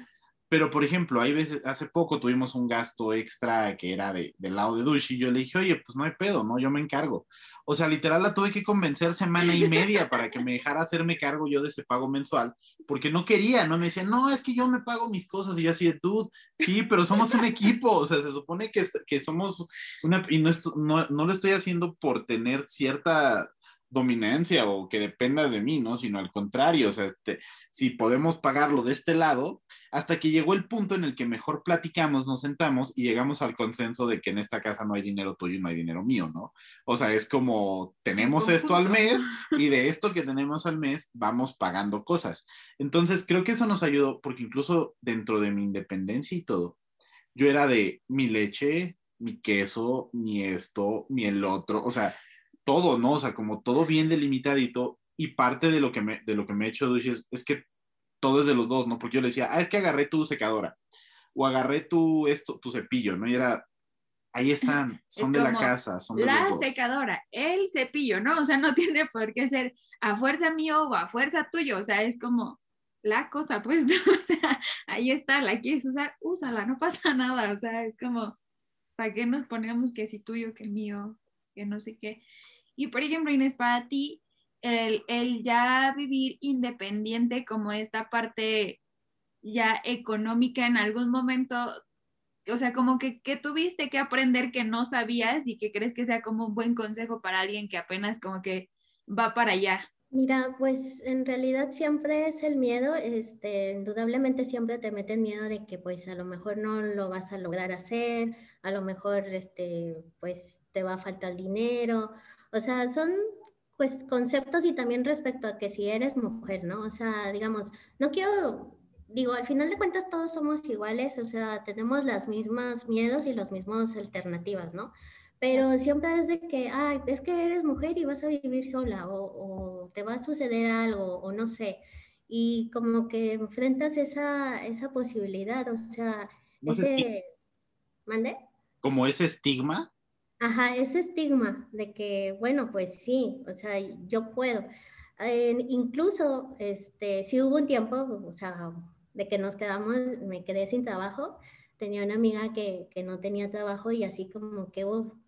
pero, por ejemplo, hay veces, hace poco tuvimos un gasto extra que era de, del lado de Dushi y yo le dije, oye, pues no hay pedo, ¿no? Yo me encargo. O sea, literal la tuve que convencer semana y media para que me dejara hacerme cargo yo de ese pago mensual, porque no quería, ¿no? Me decía, no, es que yo me pago mis cosas y yo así tú, sí, pero somos un equipo, o sea, se supone que, que somos una, y no, no, no lo estoy haciendo por tener cierta dominancia o que dependas de mí, ¿no? Sino al contrario, o sea, este, si podemos pagarlo de este lado, hasta que llegó el punto en el que mejor platicamos, nos sentamos y llegamos al consenso de que en esta casa no hay dinero tuyo y no hay dinero mío, ¿no? O sea, es como tenemos esto al mes y de esto que tenemos al mes vamos pagando cosas. Entonces, creo que eso nos ayudó porque incluso dentro de mi independencia y todo, yo era de mi leche, mi queso, mi esto, mi el otro, o sea, todo, ¿no? O sea, como todo bien delimitadito y parte de lo que me, de lo que me he hecho Dushi es, es que todo es de los dos, ¿no? Porque yo le decía, ah, es que agarré tu secadora o agarré tu, esto, tu cepillo, ¿no? Y era, ahí están, son de la casa, son de la los dos. secadora, el cepillo, ¿no? O sea, no tiene por qué ser a fuerza mío o a fuerza tuyo, o sea, es como la cosa, pues, o sea, ahí está, la quieres usar, úsala, no pasa nada, o sea, es como, ¿para qué nos ponemos que si tuyo, que mío, que no sé qué? Y por ejemplo, Inés, para ti, el, el ya vivir independiente como esta parte ya económica en algún momento, o sea, como que, que, tuviste que aprender que no sabías y que crees que sea como un buen consejo para alguien que apenas como que va para allá. Mira, pues en realidad siempre es el miedo, este, indudablemente siempre te meten miedo de que pues a lo mejor no lo vas a lograr hacer, a lo mejor este, pues te va a faltar dinero o sea, son pues conceptos y también respecto a que si eres mujer, ¿no? O sea, digamos, no quiero, digo, al final de cuentas todos somos iguales, o sea, tenemos las mismas miedos y las mismas alternativas, ¿no? Pero siempre es de que, ay, es que eres mujer y vas a vivir sola o, te va a suceder algo o no sé. Y como que enfrentas esa, esa posibilidad, o sea, ese... ¿Mande? Como ese estigma Ajá, ese estigma de que, bueno, pues sí, o sea, yo puedo. incluso, este, si hubo un tiempo, o sea, de que nos quedamos, me quedé sin trabajo. Tenía una amiga que, que no tenía trabajo y así como que,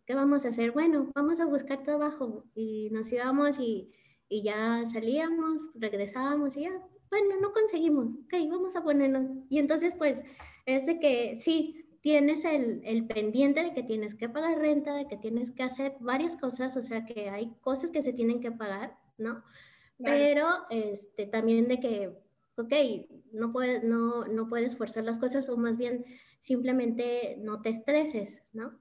¿qué vamos a hacer? Bueno, vamos a buscar trabajo. Y nos íbamos y, y ya salíamos, regresábamos y ya, bueno, no conseguimos, ok, vamos a ponernos. Y entonces, pues, es de que sí, tienes el, el, pendiente de que tienes que pagar renta, de que tienes que hacer varias cosas, o sea que hay cosas que se tienen que pagar, ¿no? Pero este, también de que ok, no puedes, no, no puedes forzar las cosas o más bien simplemente no te estreses, ¿no?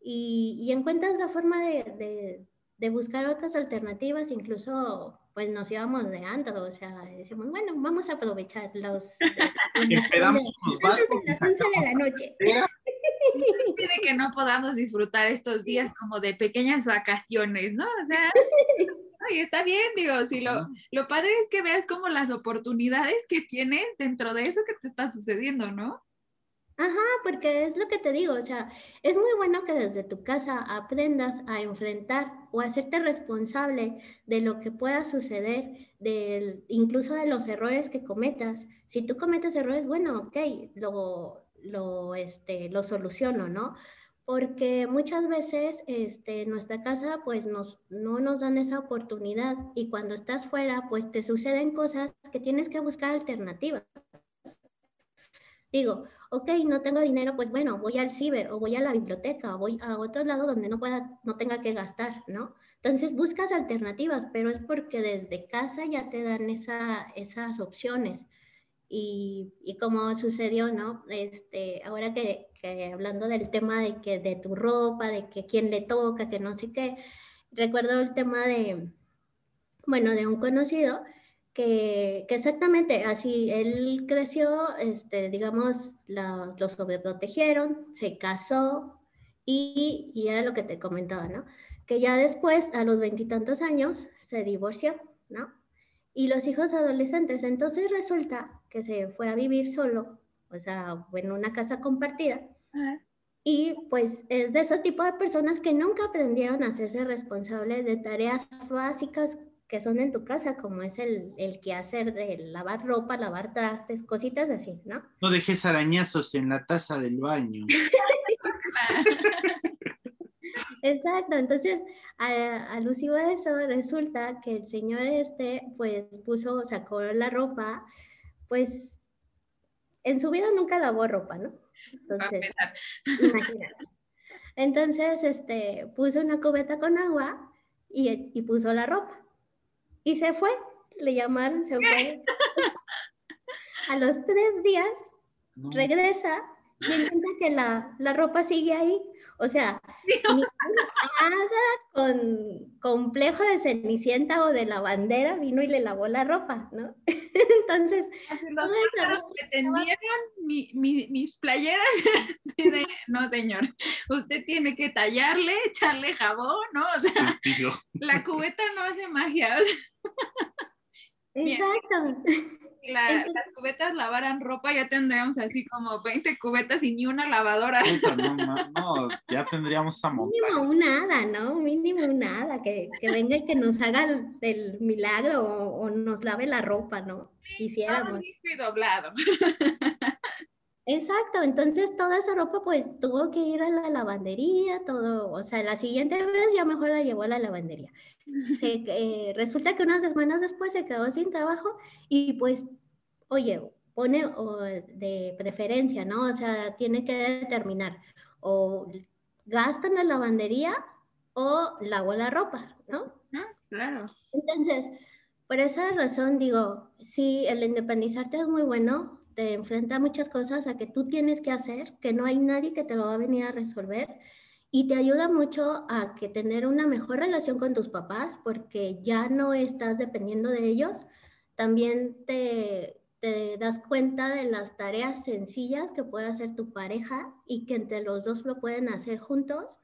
Y, y encuentras la forma de, de, de, buscar otras alternativas, incluso pues nos íbamos de antro, o sea, decíamos, bueno, vamos a aprovechar los... Esperamos de las 11 de la noche. Pide que no podamos disfrutar estos días como de pequeñas vacaciones, ¿no? O sea, y está bien, digo, si lo, lo padre es que veas como las oportunidades que tienes dentro de eso que te está sucediendo, ¿no? Ajá, porque es lo que te digo, o sea, es muy bueno que desde tu casa aprendas a enfrentar o hacerte responsable de lo que pueda suceder, del, incluso de los errores que cometas. Si tú cometes errores, bueno, ok, lo, lo, este, lo soluciono, ¿no? Porque muchas veces este, en nuestra casa pues nos, no nos dan esa oportunidad y cuando estás fuera pues te suceden cosas que tienes que buscar alternativas. Digo, ok, no tengo dinero, pues bueno, voy al ciber o voy a la biblioteca o voy a otro lado donde no pueda, no tenga que gastar, ¿no? Entonces buscas alternativas, pero es porque desde casa ya te dan esa, esas opciones. Y, y, como sucedió, ¿no? Este, ahora que, que, hablando del tema de que de tu ropa, de que quién le toca, que no sé qué, recuerdo el tema de, bueno, de un conocido que, que exactamente así, él creció, este, digamos, la, lo sobreprotegieron, se casó y, y era lo que te comentaba, ¿no? Que ya después, a los veintitantos años, se divorció, ¿no? y los hijos adolescentes. Entonces resulta que se fue a vivir solo, o sea, en una casa compartida. Y pues es de ese tipo de personas que nunca aprendieron a hacerse responsables de tareas básicas que son en tu casa, como es el, el quehacer de lavar ropa, lavar trastes, cositas así, ¿no? No dejes arañazos en la taza del baño. Exacto, entonces alusivo a eso resulta que el señor este pues puso, sacó la ropa, pues en su vida nunca lavó ropa, ¿no? Entonces, imagínate. Entonces, este, puso una cubeta con agua y, y puso la ropa. Y se fue, le llamaron, se fue. A los tres días regresa y encuentra que la, la ropa sigue ahí. O sea, nada con complejo de cenicienta o de lavandera vino y le lavó la ropa, ¿no? Entonces, los que tendieron mi, mi, mis playeras, no señor, usted tiene que tallarle, echarle jabón, ¿no? O sea, la cubeta no hace magia. Exacto las cubetas lavaran ropa, ya tendríamos así como 20 cubetas y ni una lavadora. no, ya tendríamos a Mínimo una hada, ¿no? Mínimo una hada, que, que venga y que nos haga el, milagro o, nos lave la ropa, ¿no? Quisiéramos. Y doblado. Exacto, entonces toda esa ropa pues tuvo que ir a la lavandería, todo, o sea, la siguiente vez ya mejor la llevó a la lavandería. Se, eh, resulta que unas semanas después se quedó sin trabajo y pues, oye, pone de preferencia, ¿no? O sea, tiene que determinar o gasta en la lavandería o lavo la ropa, ¿no? Claro. Entonces, por esa razón digo, sí, el independizarte es muy bueno, te enfrenta a muchas cosas a que tú tienes que hacer, que no hay nadie que te lo va a venir a resolver y te ayuda mucho a que tener una mejor relación con tus papás porque ya no estás dependiendo de ellos. También te, te das cuenta de las tareas sencillas que puede hacer tu pareja y que entre los dos lo pueden hacer juntos.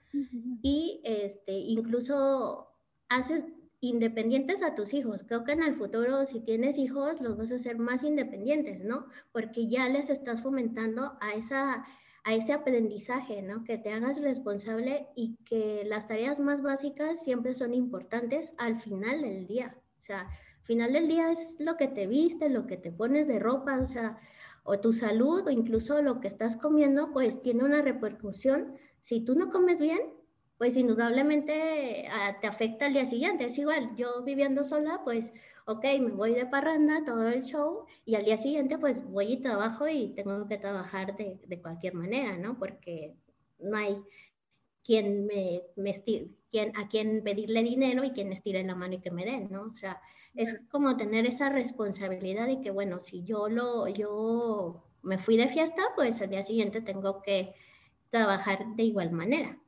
Y este, incluso haces independientes a tus hijos. Creo que en el futuro, si tienes hijos, los vas a hacer más independientes, ¿no? Porque ya les estás fomentando a, esa, a ese aprendizaje, ¿no? Que te hagas responsable y que las tareas más básicas siempre son importantes al final del día. O sea, final del día es lo que te viste, lo que te pones de ropa, o sea, o tu salud o incluso lo que estás comiendo, pues tiene una repercusión. Si tú no comes bien, pues indudablemente ah, te afecta al día siguiente. Es igual, yo viviendo sola, pues, ok, me voy de parranda, todo el show, y al día siguiente, pues, voy y trabajo y tengo que trabajar de, de cualquier manera, ¿no? Porque no hay quien me, me quién, a quién pedirle dinero y quién estiren la mano y que me den, ¿no? O sea, es como tener esa responsabilidad de que, bueno, si yo lo, yo me fui de fiesta, pues al día siguiente tengo que trabajar de igual manera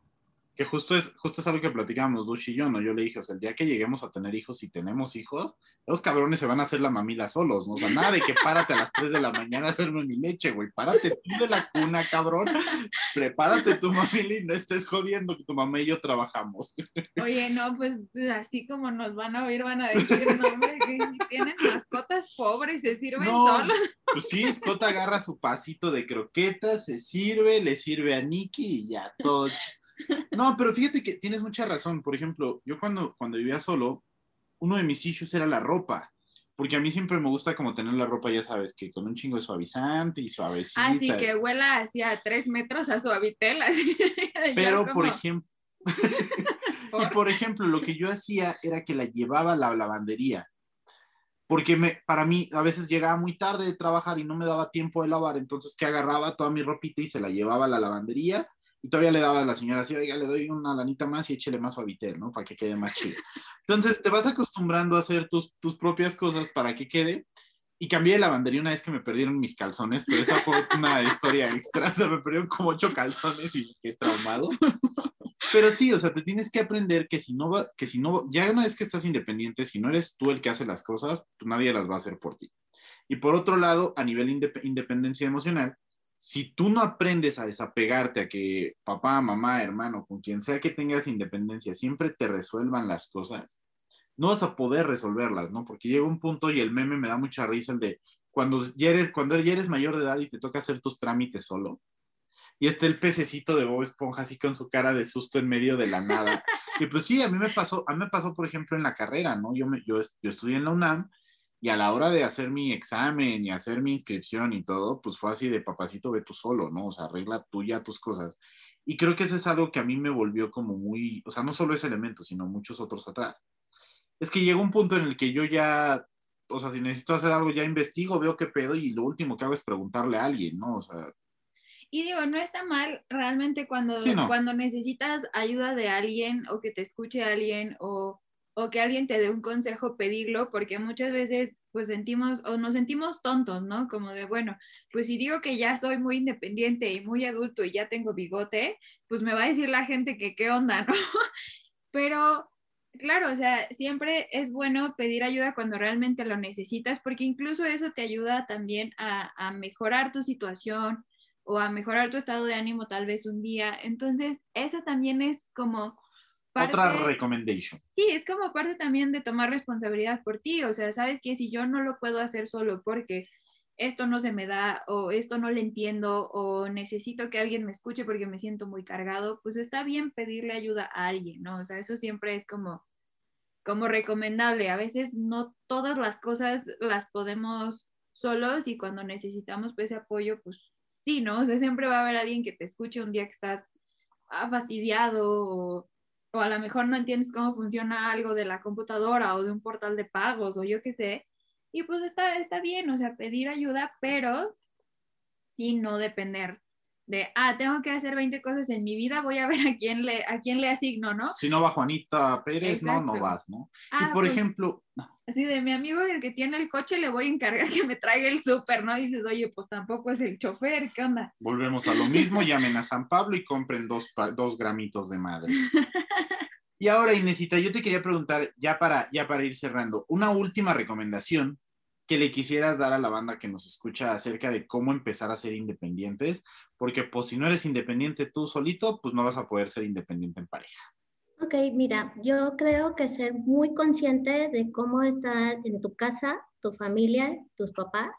que justo es, justo es algo que platicábamos Dush y yo, ¿no? Yo le dije, o sea, el día que lleguemos a tener hijos, si tenemos hijos, los cabrones se van a hacer la mamila solos, ¿no? O sea, nada de que párate a las 3 de la mañana a hacerme mi leche, güey. Párate tú de la cuna, cabrón. Prepárate tu mamila y no estés jodiendo que tu mamá y yo trabajamos. Oye, no, pues así como nos van a oír, van a decir, no, hombre, tienen mascotas pobres, se sirven solos. Pues sí, Scott agarra su pasito de croquetas, se sirve, le sirve a Nicky y ya, todo no, pero fíjate que tienes mucha razón. Por ejemplo, yo cuando, cuando vivía solo, uno de mis issues era la ropa. Porque a mí siempre me gusta como tener la ropa, ya sabes, que con un chingo de suavizante y suavecita. Así que huela hacia tres metros a suavitel. Pero, por ejemplo, y por ejemplo, lo que yo hacía era que la llevaba a la lavandería. Porque me, para mí a veces llegaba muy tarde de trabajar y no me daba tiempo de lavar, entonces que agarraba toda mi ropita y se la llevaba a la lavandería y todavía le daba a la señora así, oiga, le doy una lanita más y échele más suavitel, ¿no? Para que quede más chido. Entonces te vas acostumbrando a hacer tus, tus propias cosas para que quede. Y cambié de lavandería una vez que me perdieron mis calzones, pero esa fue una historia extra. O sea, me perdieron como ocho calzones y qué traumado. Pero sí, o sea, te tienes que aprender que si no va, que si no, ya una vez que estás independiente, si no eres tú el que hace las cosas, pues nadie las va a hacer por ti. Y por otro lado, a nivel de independencia emocional, si tú no aprendes a desapegarte a que papá, mamá, hermano, con quien sea que tengas independencia, siempre te resuelvan las cosas, no vas a poder resolverlas, ¿no? Porque llega un punto y el meme me da mucha risa el de cuando ya eres, cuando ya eres mayor de edad y te toca hacer tus trámites solo. Y está el pececito de Bob Esponja así con su cara de susto en medio de la nada. Y pues sí, a mí me pasó, a mí me pasó, por ejemplo, en la carrera, ¿no? Yo, me, yo, yo estudié en la UNAM y a la hora de hacer mi examen y hacer mi inscripción y todo, pues fue así de papacito, ve tú solo, ¿no? O sea, arregla tú ya tus cosas. Y creo que eso es algo que a mí me volvió como muy, o sea, no solo ese elemento, sino muchos otros atrás. Es que llegó un punto en el que yo ya, o sea, si necesito hacer algo, ya investigo, veo qué pedo y lo último que hago es preguntarle a alguien, ¿no? O sea... Y digo, no está mal realmente cuando, cuando necesitas ayuda de alguien o que te escuche alguien o o que alguien te dé un consejo, pedirlo, porque muchas veces pues sentimos o nos sentimos tontos, ¿no? Como de, bueno, pues si digo que ya soy muy independiente y muy adulto y ya tengo bigote, pues me va a decir la gente que qué onda, ¿no? Pero claro, o sea, siempre es bueno pedir ayuda cuando realmente lo necesitas, porque incluso eso te ayuda también a, a mejorar tu situación o a mejorar tu estado de ánimo tal vez un día. Entonces, esa también es como otra recommendation. Sí, es como parte también de tomar responsabilidad por ti. O sea, sabes que si yo no lo puedo hacer solo porque esto no se me da o esto no le entiendo o necesito que alguien me escuche porque me siento muy cargado, pues está bien pedirle ayuda a alguien, ¿no? O sea, eso siempre es como, como recomendable. A veces no todas las cosas las podemos solos y cuando necesitamos pues, ese apoyo, pues sí, ¿no? O sea, siempre va a haber alguien que te escuche un día que estás ah, fastidiado o o a lo mejor no entiendes cómo funciona algo de la computadora o de un portal de pagos o yo qué sé. Y pues está, está bien, o sea, pedir ayuda, pero sí no depender de, ah, tengo que hacer 20 cosas en mi vida, voy a ver a quién le, a quién le asigno, ¿no? Si no va Juanita Pérez, no, no vas, ¿no? y ah, por pues, ejemplo... Así de mi amigo, el que tiene el coche, le voy a encargar que me traiga el súper, ¿no? dices, oye, pues tampoco es el chofer, ¿qué onda? Volvemos a lo mismo, llamen a San Pablo y compren dos, dos gramitos de madre. y ahora, Inesita, yo te quería preguntar, ya para, ya para ir cerrando, una última recomendación que le quisieras dar a la banda que nos escucha acerca de cómo empezar a ser independientes, porque pues si no eres independiente tú solito, pues no vas a poder ser independiente en pareja. Ok, mira, yo creo que ser muy consciente de cómo está en tu casa, tu familia, tus papás,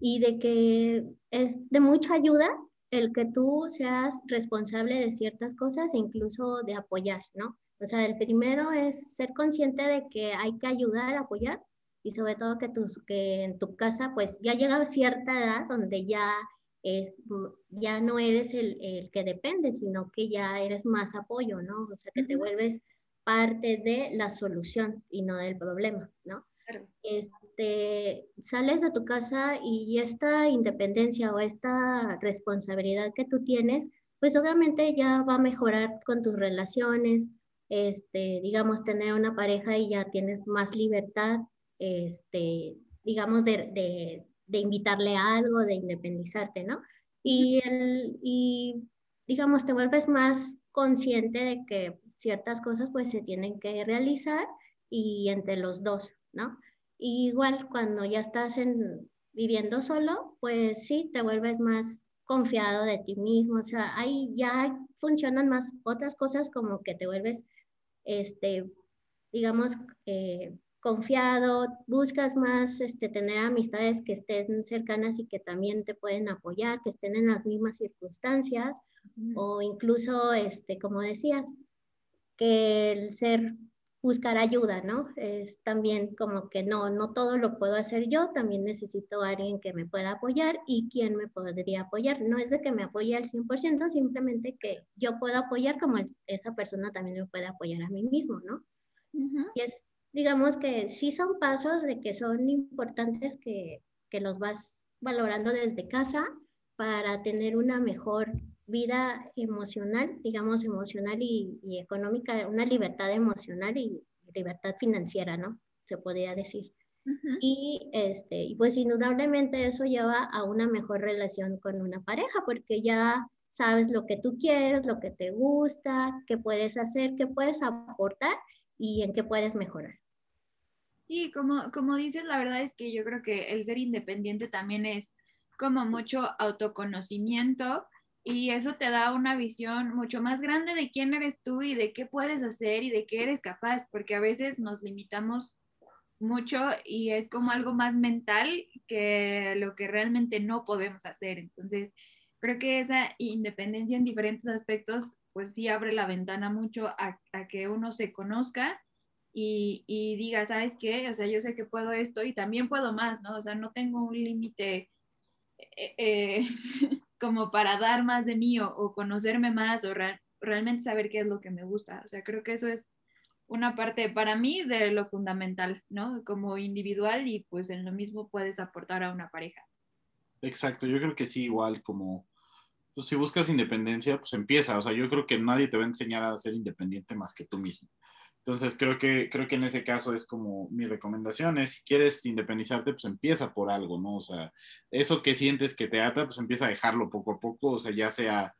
y de que es de mucha ayuda el que tú seas responsable de ciertas cosas e incluso de apoyar, ¿no? O sea, el primero es ser consciente de que hay que ayudar, apoyar, y sobre todo que, tus, que en tu casa pues ya llega a cierta edad donde ya, es, ya no eres el, el, que depende, sino que ya eres más apoyo, ¿no? O sea, que te vuelves parte de la solución y no del problema, ¿no? Este, sales de tu casa y esta independencia o esta responsabilidad que tú tienes, pues obviamente ya va a mejorar con tus relaciones, este, digamos, tener una pareja y ya tienes más libertad, este, digamos, de, de, invitarle a algo, de independizarte, ¿no? Y, el, y, digamos, te vuelves más consciente de que ciertas cosas pues se tienen que realizar y entre los dos, ¿no? igual cuando ya estás en, viviendo solo, pues sí, te vuelves más confiado de ti mismo, o sea, ahí ya funcionan más otras cosas como que te vuelves, este, digamos, eh, confiado, buscas más este, tener amistades que estén cercanas y que también te pueden apoyar, que estén en las mismas circunstancias, o incluso, este, como decías, que el ser buscar ayuda, ¿no? Es también como que no, no todo lo puedo hacer yo, también necesito a alguien que me pueda apoyar y quién me podría apoyar. No es de que me apoye al 100%, simplemente que yo puedo apoyar como esa persona también me puede apoyar a mí mismo, ¿no? Y es, digamos que sí son pasos de que son importantes que, que los vas valorando desde casa para tener una mejor vida emocional, digamos emocional y, económica, una libertad emocional y libertad financiera, ¿no? Se podría decir. Y este, y pues indudablemente eso lleva a una mejor relación con una pareja, porque ya sabes lo que tú quieres, lo que te gusta, qué puedes hacer, qué puedes aportar y en qué puedes mejorar. Sí, como, como dices, la verdad es que yo creo que el ser independiente también es como mucho autoconocimiento y eso te da una visión mucho más grande de quién eres tú y de qué puedes hacer y de qué eres capaz, porque a veces nos limitamos mucho y es como algo más mental que lo que realmente no podemos hacer. Entonces, creo que esa independencia en diferentes aspectos, pues sí abre la ventana mucho a, que uno se conozca y, y, diga, ¿sabes qué? O sea, yo sé que puedo esto y también puedo más, ¿no? O sea, no tengo un límite. Eh, eh como para dar más de mí o, conocerme más o realmente saber qué es lo que me gusta. O sea, creo que eso es una parte para mí de lo fundamental, ¿no? Como individual y pues en lo mismo puedes aportar a una pareja. Exacto, yo creo que sí, igual como pues, si buscas independencia, pues empieza. O sea, yo creo que nadie te va a enseñar a ser independiente más que tú mismo. Entonces creo que, creo que en ese caso es como mi recomendación es, si quieres independizarte, pues empieza por algo, ¿no? O sea, eso que sientes que te ata, pues empieza a dejarlo poco a poco, o sea, ya sea,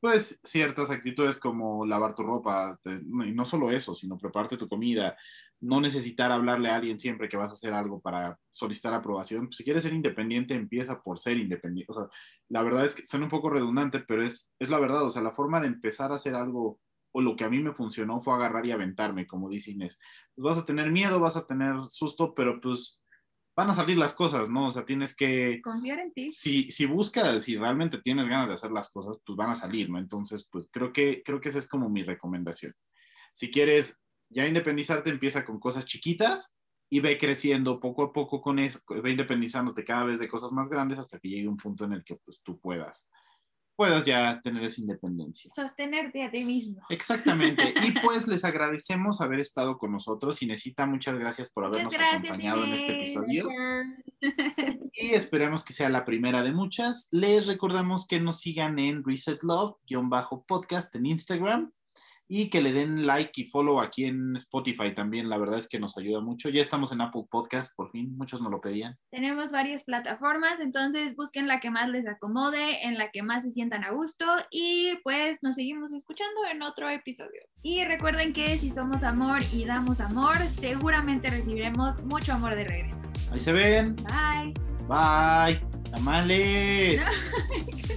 pues ciertas actitudes como lavar tu ropa, y no solo eso, sino prepararte tu comida, no necesitar hablarle a alguien siempre que vas a hacer algo para solicitar aprobación. Pues, si quieres ser independiente, empieza por ser independiente. O sea, la verdad es que suena un poco redundante, pero es, es la verdad, o sea, la forma de empezar a hacer algo o lo que a mí me funcionó fue agarrar y aventarme, como dice Inés. Pues vas a tener miedo, vas a tener susto, pero pues van a salir las cosas, ¿no? O sea, tienes que... Confiar en ti. Si, si buscas, si realmente tienes ganas de hacer las cosas, pues van a salir, ¿no? Entonces, pues creo que, creo que esa es como mi recomendación. Si quieres ya independizarte, empieza con cosas chiquitas y ve creciendo poco a poco con eso, ve independizándote cada vez de cosas más grandes hasta que llegue un punto en el que pues tú puedas puedas ya tener esa independencia. Sostenerte a ti mismo. Exactamente. Y pues les agradecemos haber estado con nosotros. y necesita muchas gracias por habernos acompañado en este episodio. Y esperemos que sea la primera de muchas. Les recordamos que nos sigan en Reset Love-podcast en Instagram y que le den like y follow aquí en Spotify también. La verdad es que nos ayuda mucho. Ya estamos en Apple Podcast, por fin, muchos nos lo pedían. Tenemos varias plataformas, entonces busquen la que más les acomode, en la que más se sientan a gusto y pues nos seguimos escuchando en otro episodio. Y recuerden que si somos amor y damos amor, seguramente recibiremos mucho amor de regreso. Ahí se ven. Bye. Bye. Tamales.